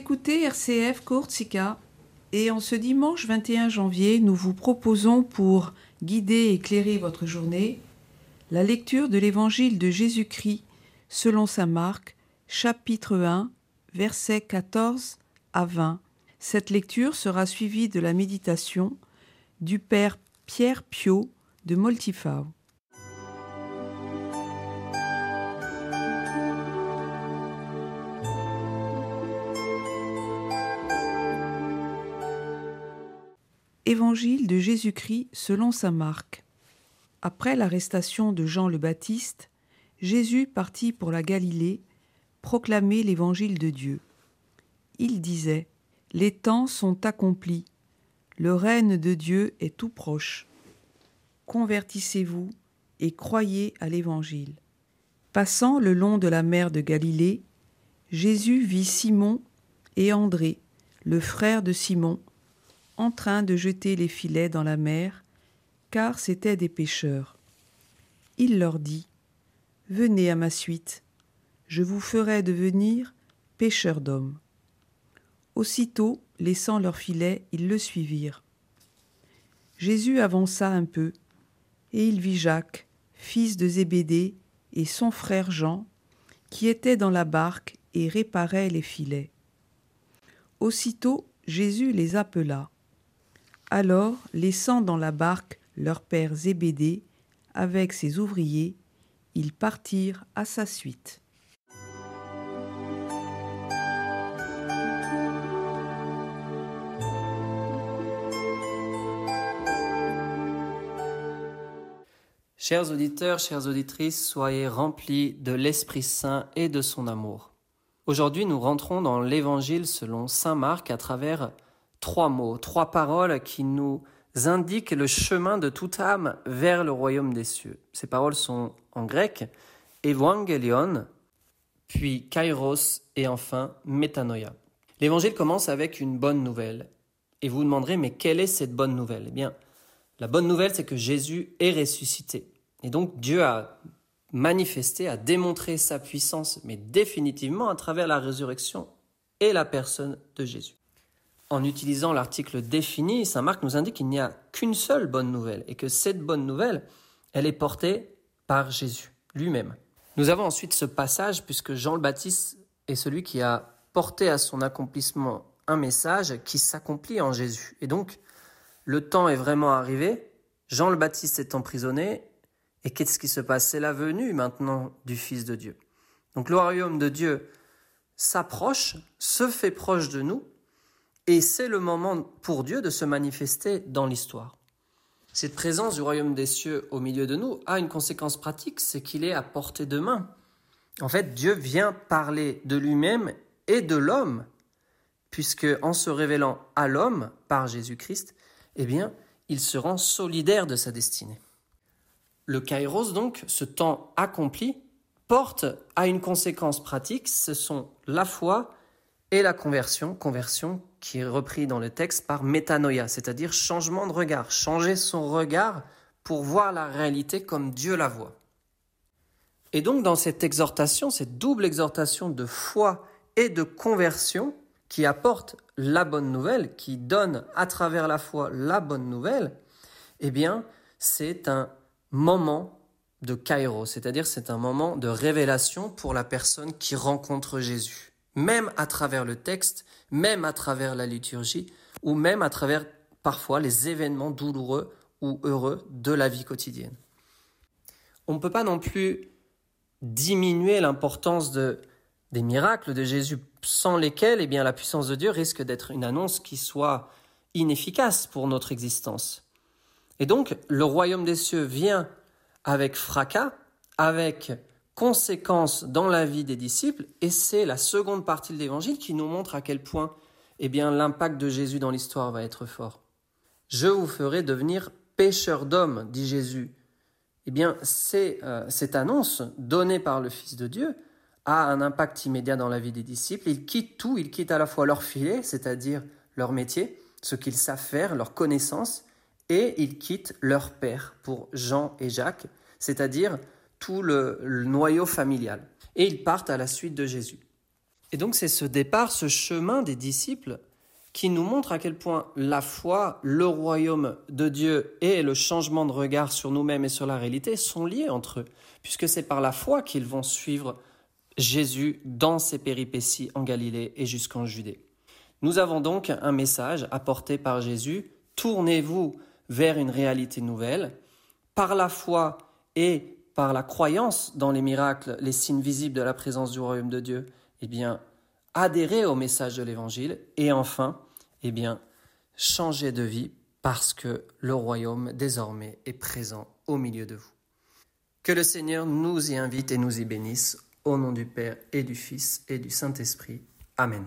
écoutez RCF Courtsica et en ce dimanche 21 janvier, nous vous proposons pour guider et éclairer votre journée la lecture de l'évangile de Jésus-Christ selon saint Marc, chapitre 1, versets 14 à 20. Cette lecture sera suivie de la méditation du Père Pierre Piot de Moltifau. Évangile de Jésus-Christ selon saint Marc. Après l'arrestation de Jean le Baptiste, Jésus partit pour la Galilée proclamer l'évangile de Dieu. Il disait Les temps sont accomplis, le règne de Dieu est tout proche. Convertissez-vous et croyez à l'évangile. Passant le long de la mer de Galilée, Jésus vit Simon et André, le frère de Simon, en train de jeter les filets dans la mer, car c'étaient des pêcheurs. Il leur dit Venez à ma suite, je vous ferai devenir pêcheurs d'hommes. Aussitôt, laissant leurs filets, ils le suivirent. Jésus avança un peu, et il vit Jacques, fils de Zébédée, et son frère Jean, qui étaient dans la barque et réparaient les filets. Aussitôt Jésus les appela. Alors, laissant dans la barque leur père Zébédée avec ses ouvriers, ils partirent à sa suite. Chers auditeurs, chères auditrices, soyez remplis de l'Esprit Saint et de son amour. Aujourd'hui, nous rentrons dans l'Évangile selon Saint Marc à travers trois mots, trois paroles qui nous indiquent le chemin de toute âme vers le royaume des cieux. Ces paroles sont en grec Evangelion, puis Kairos et enfin Metanoia. L'évangile commence avec une bonne nouvelle. Et vous vous demanderez, mais quelle est cette bonne nouvelle? Eh bien, la bonne nouvelle, c'est que Jésus est ressuscité. Et donc Dieu a manifesté, a démontré sa puissance, mais définitivement à travers la résurrection et la personne de Jésus en utilisant l'article défini, Saint Marc nous indique qu'il n'y a qu'une seule bonne nouvelle et que cette bonne nouvelle, elle est portée par Jésus lui-même. Nous avons ensuite ce passage puisque Jean le Baptiste est celui qui a porté à son accomplissement un message qui s'accomplit en Jésus. Et donc, le temps est vraiment arrivé, Jean le Baptiste est emprisonné, et qu'est-ce qui se passe? C'est la venue maintenant du Fils de Dieu. Donc le royaume de Dieu s'approche, se fait proche de nous, et c'est le moment pour Dieu de se manifester dans l'histoire. Cette présence du royaume des cieux au milieu de nous a une conséquence pratique, c'est qu'il est à portée de main. En fait, Dieu vient parler de lui-même et de l'homme, puisque en se révélant à l'homme par Jésus-Christ, eh bien, il se rend solidaire de sa destinée. Le kairos, donc, ce temps accompli, porte à une conséquence pratique, ce sont la foi et la conversion, conversion qui est repris dans le texte par métanoïa, c'est-à-dire changement de regard, changer son regard pour voir la réalité comme Dieu la voit. Et donc dans cette exhortation, cette double exhortation de foi et de conversion qui apporte la bonne nouvelle, qui donne à travers la foi la bonne nouvelle, eh bien, c'est un moment de kairos, c'est-à-dire c'est un moment de révélation pour la personne qui rencontre Jésus même à travers le texte, même à travers la liturgie, ou même à travers parfois les événements douloureux ou heureux de la vie quotidienne. On ne peut pas non plus diminuer l'importance de, des miracles de Jésus, sans lesquels eh bien, la puissance de Dieu risque d'être une annonce qui soit inefficace pour notre existence. Et donc, le royaume des cieux vient avec fracas, avec conséquences dans la vie des disciples, et c'est la seconde partie de l'évangile qui nous montre à quel point eh bien, l'impact de Jésus dans l'histoire va être fort. Je vous ferai devenir pêcheurs d'hommes, dit Jésus. Eh bien, c'est euh, cette annonce donnée par le Fils de Dieu a un impact immédiat dans la vie des disciples. Ils quittent tout, ils quittent à la fois leur filet, c'est-à-dire leur métier, ce qu'ils savent faire, leur connaissance, et ils quittent leur père pour Jean et Jacques, c'est-à-dire tout le, noyau familial. Et ils partent à la suite de Jésus. Et donc c'est ce départ, ce chemin des disciples qui nous montre à quel point la foi, le royaume de Dieu et le changement de regard sur nous-mêmes et sur la réalité sont liés entre eux, puisque c'est par la foi qu'ils vont suivre Jésus dans ses péripéties en Galilée et jusqu'en Judée. Nous avons donc un message apporté par Jésus, tournez-vous vers une réalité nouvelle, par la foi et par la croyance dans les miracles, les signes visibles de la présence du royaume de Dieu, eh bien, adhérer au message de l'Évangile et enfin, eh bien, changer de vie parce que le royaume désormais est présent au milieu de vous. Que le Seigneur nous y invite et nous y bénisse, au nom du Père et du Fils et du Saint-Esprit. Amen.